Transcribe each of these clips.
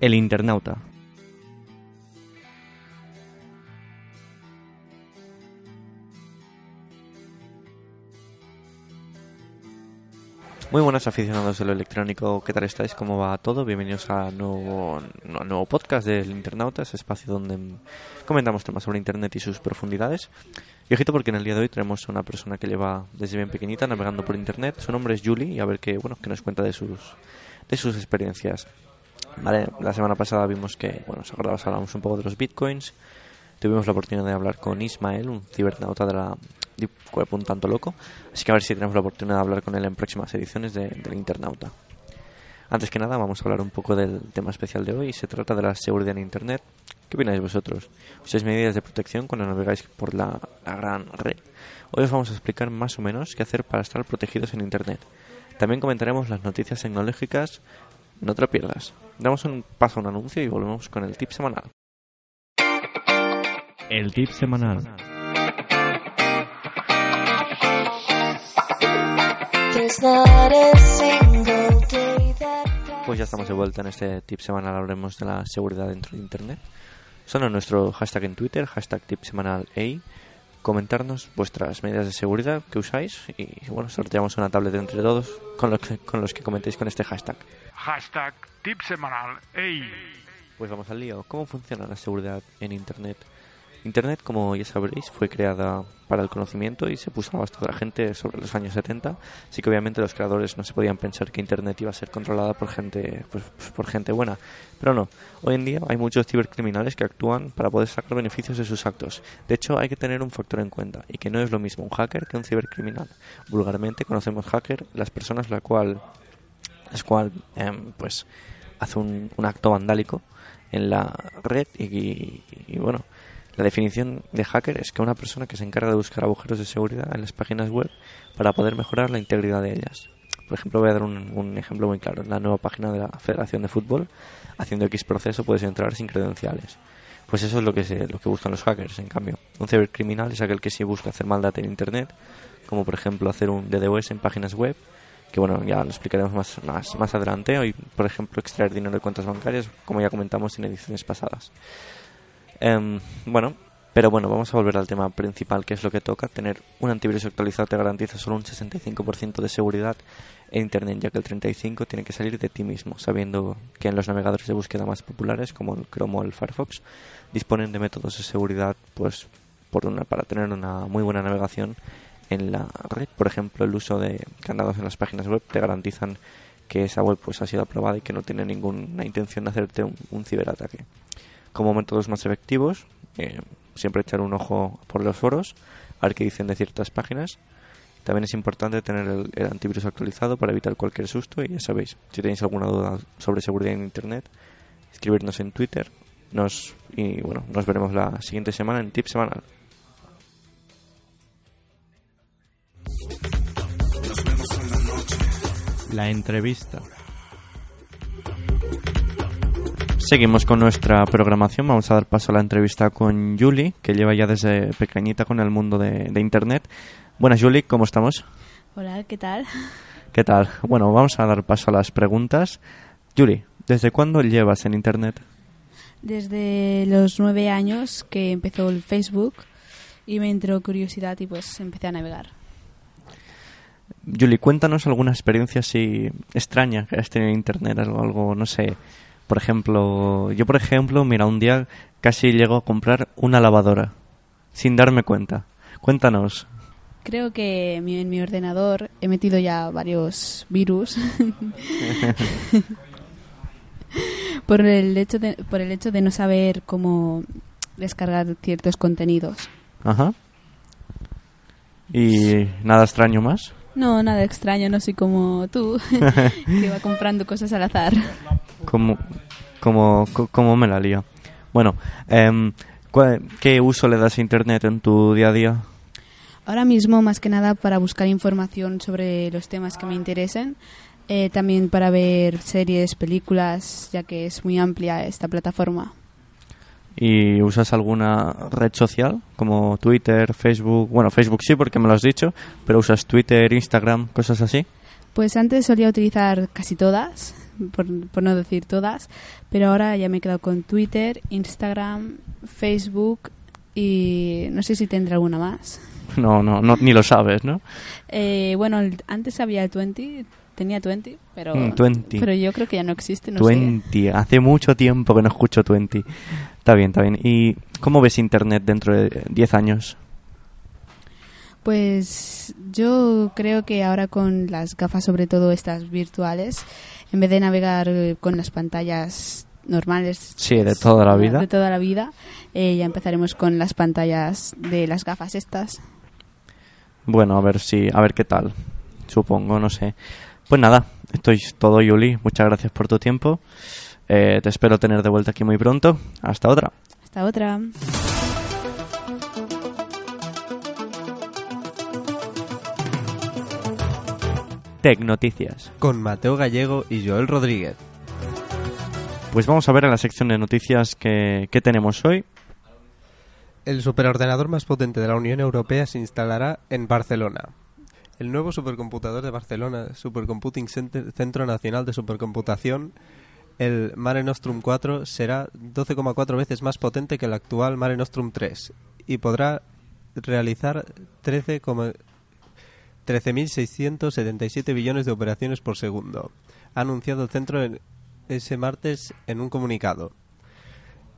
El internauta. Muy buenas aficionados de lo electrónico, ¿qué tal estáis? ¿Cómo va todo? Bienvenidos a nuevo, a nuevo podcast del Internauta, ese espacio donde comentamos temas sobre Internet y sus profundidades. Y ojito porque en el día de hoy tenemos a una persona que lleva desde bien pequeñita navegando por Internet. Su nombre es Julie y a ver qué, bueno, qué nos cuenta de sus, de sus experiencias. Vale, la semana pasada vimos que, bueno, os acordabas, hablamos un poco de los bitcoins. Tuvimos la oportunidad de hablar con Ismael, un cibernauta de la Deep Web un tanto loco. Así que a ver si tenemos la oportunidad de hablar con él en próximas ediciones de, del Internauta. Antes que nada, vamos a hablar un poco del tema especial de hoy. Se trata de la seguridad en Internet. ¿Qué opináis vosotros? ¿Usáis medidas de protección cuando navegáis por la, la gran red? Hoy os vamos a explicar más o menos qué hacer para estar protegidos en Internet. También comentaremos las noticias tecnológicas. No te lo pierdas. Damos un paso a un anuncio y volvemos con el tip semanal. El tip semanal. Pues ya estamos de vuelta en este tip semanal. Hablaremos de la seguridad dentro de Internet. Son en nuestro hashtag en Twitter, hashtag tip semanal A. Comentarnos vuestras medidas de seguridad que usáis y bueno, sorteamos una tablet entre todos con los que, con los que comentéis con este hashtag. Hashtag tip. Pues vamos al lío. ¿Cómo funciona la seguridad en Internet? Internet, como ya sabréis, fue creada para el conocimiento y se puso a basto de la gente sobre los años 70. Así que obviamente los creadores no se podían pensar que Internet iba a ser controlada por gente, pues, por gente buena. Pero no, hoy en día hay muchos cibercriminales que actúan para poder sacar beneficios de sus actos. De hecho, hay que tener un factor en cuenta y que no es lo mismo un hacker que un cibercriminal. Vulgarmente conocemos hacker las personas la cual, las cual, em, pues, hace un, acto vandálico en la red y, y, bueno la definición de hacker es que una persona que se encarga de buscar agujeros de seguridad en las páginas web para poder mejorar la integridad de ellas. Por ejemplo, voy a dar un, un ejemplo muy claro. En la nueva página de la Federación de Fútbol, haciendo X proceso puedes entrar sin credenciales. Pues eso es lo que, se, lo que buscan los hackers, en cambio. Un cibercriminal es aquel que sí busca hacer maldad en Internet, como por ejemplo hacer un DDoS en páginas web, que bueno, ya lo explicaremos más, más, más adelante. Hoy, por ejemplo, extraer dinero de cuentas bancarias, como ya comentamos en ediciones pasadas. Um, bueno, pero bueno, vamos a volver al tema principal, que es lo que toca. Tener un antivirus actualizado te garantiza solo un 65% de seguridad en Internet, ya que el 35% tiene que salir de ti mismo, sabiendo que en los navegadores de búsqueda más populares, como el Chrome o el Firefox, disponen de métodos de seguridad pues por una, para tener una muy buena navegación en la red. Por ejemplo, el uso de candados en las páginas web te garantizan que esa web pues ha sido aprobada y que no tiene ninguna intención de hacerte un, ciberataque como métodos más efectivos, eh, siempre echar un ojo por los foros, a ver qué dicen de ciertas páginas. También es importante tener el, el, antivirus actualizado para evitar cualquier susto y ya sabéis, si tenéis alguna duda sobre seguridad en Internet, escribirnos en Twitter nos, y bueno, nos veremos la siguiente semana en Tip Semanal. La entrevista. Seguimos con nuestra programación. Vamos a dar paso a la entrevista con Julie, que lleva ya desde pequeñita con el mundo de, de Internet. Buenas, Julie, ¿cómo estamos? Hola, ¿qué tal? ¿Qué tal? Bueno, vamos a dar paso a las preguntas. Julie, ¿desde cuándo llevas en Internet? Desde los nueve años que empezó el Facebook y me entró curiosidad y pues empecé a navegar. Julie, cuéntanos alguna experiencia así extraña que has tenido en Internet, algo, algo no sé, por ejemplo, yo por ejemplo, mira, un día casi llego a comprar una lavadora sin darme cuenta. Cuéntanos. Creo que en mi ordenador he metido ya varios virus por el hecho de por el hecho de no saber cómo descargar ciertos contenidos. Ajá. ¿Y nada extraño más? No, nada extraño, no soy como tú, que va comprando cosas al azar. Como, como, co- como me la lío. Bueno, ¿cuál- ¿qué uso le das a Internet en tu día a día? Ahora mismo, más que nada, para buscar información sobre los temas que me interesen. eh, también para ver series, películas, ya que es muy amplia esta plataforma. ¿Y usas alguna red social como Twitter, Facebook? Bueno, Facebook sí porque me lo has dicho, pero usas Twitter, Instagram, cosas así. Pues antes solía utilizar casi todas, por, por no decir todas, pero ahora ya me he quedado con Twitter, Instagram, Facebook y no sé si tendré alguna más. No, no, no ni lo sabes, ¿no? Eh, bueno, el- antes había el 20, tenía 20, pero, Mm, 20. pero yo creo que ya no existe, no sé. Twenty. Hace mucho tiempo que no escucho Twenty. Está bien, está bien. ¿Y cómo ves Internet dentro de 10 años? Pues yo creo que ahora con las gafas, sobre todo estas virtuales, en vez de navegar eh, con las pantallas normales Sí, de toda la vida. de toda la vida, eh, ya empezaremos con las pantallas de las gafas estas. Bueno, a ver si, a ver qué tal. Supongo, no sé. Pues nada, esto es todo, Yuli. Muchas gracias por tu tiempo. Eh, te espero tener de vuelta aquí muy pronto. Hasta otra. Hasta otra. Tech Noticias. Con Mateo Gallego y Joel Rodríguez. Pues vamos a ver en la sección de noticias que, que tenemos hoy. El superordenador más potente de la Unión Europea se instalará en Barcelona. El nuevo supercomputador de Barcelona, Supercomputing Centro Nacional de Supercomputación, el Mare Nostrum 4, será 12,4 veces más potente que el actual Mare Nostrum 3 y podrá realizar 13, 13.677 billones de operaciones por segundo, ha anunciado el centro en- ese martes en un comunicado.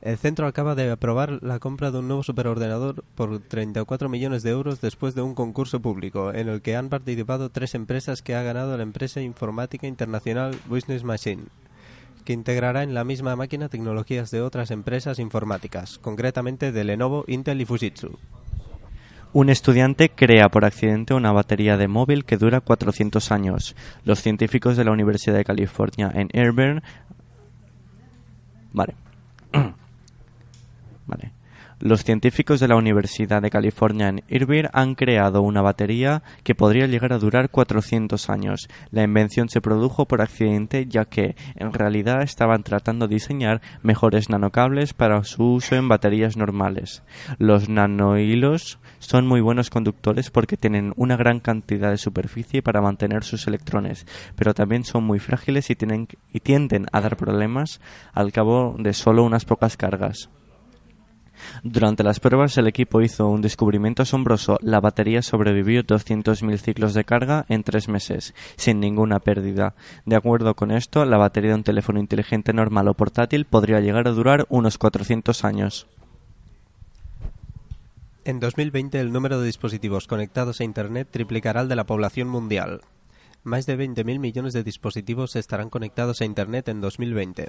El centro acaba de aprobar la compra de un nuevo superordenador por 34 millones de euros después de un concurso público en el que han participado tres empresas que ha ganado la empresa informática internacional Business Machine, que integrará en la misma máquina tecnologías de otras empresas informáticas, concretamente de Lenovo, Intel y Fujitsu. Un estudiante crea por accidente una batería de móvil que dura 400 años. Los científicos de la Universidad de California en Irvine. Vale. Los científicos de la Universidad de California en Irvine han creado una batería que podría llegar a durar 400 años. La invención se produjo por accidente ya que en realidad estaban tratando de diseñar mejores nanocables para su uso en baterías normales. Los nanohilos son muy buenos conductores porque tienen una gran cantidad de superficie para mantener sus electrones, pero también son muy frágiles y, tienen, y tienden a dar problemas al cabo de solo unas pocas cargas. Durante las pruebas el equipo hizo un descubrimiento asombroso. La batería sobrevivió 200.000 ciclos de carga en tres meses, sin ninguna pérdida. De acuerdo con esto, la batería de un teléfono inteligente normal o portátil podría llegar a durar unos 400 años. En 2020 el número de dispositivos conectados a Internet triplicará el de la población mundial. Más de 20.000 millones de dispositivos estarán conectados a Internet en 2020,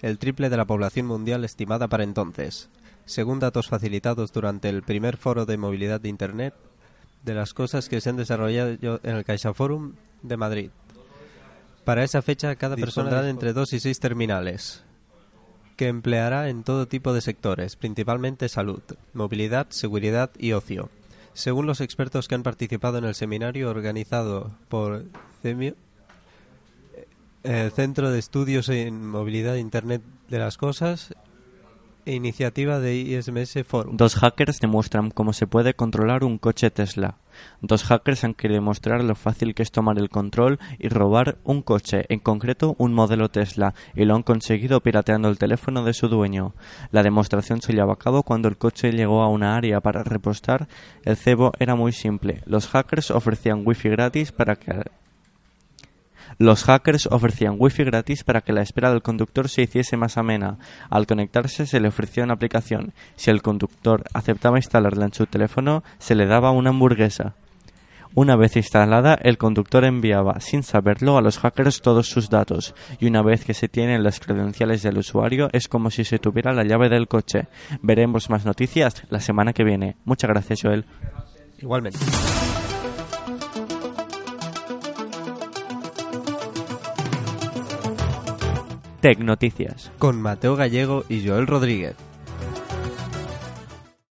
el triple de la población mundial estimada para entonces, según datos facilitados durante el primer foro de movilidad de Internet de las cosas que se han desarrollado en el CaixaForum de Madrid. Para esa fecha, cada persona tendrá entre dos y seis terminales, que empleará en todo tipo de sectores, principalmente salud, movilidad, seguridad y ocio. Según los expertos que han participado en el seminario organizado por CEMIO, el Centro de Estudios en Movilidad e Internet de las Cosas iniciativa de ISMS Forum. Dos hackers demuestran cómo se puede controlar un coche Tesla. Dos hackers han querido demostrar lo fácil que es tomar el control y robar un coche, en concreto un modelo Tesla, y lo han conseguido pirateando el teléfono de su dueño. La demostración se llevó a cabo cuando el coche llegó a una área para repostar. El cebo era muy simple. Los hackers ofrecían wifi gratis para que los hackers ofrecían wifi gratis para que la espera del conductor se hiciese más amena. Al conectarse se le ofrecía una aplicación. Si el conductor aceptaba instalarla en su teléfono, se le daba una hamburguesa. Una vez instalada, el conductor enviaba, sin saberlo, a los hackers todos sus datos, y una vez que se tienen las credenciales del usuario, es como si se tuviera la llave del coche. Veremos más noticias la semana que viene. Muchas gracias, Joel. Igualmente. Tecnoticias. Con Mateo Gallego y Joel Rodríguez.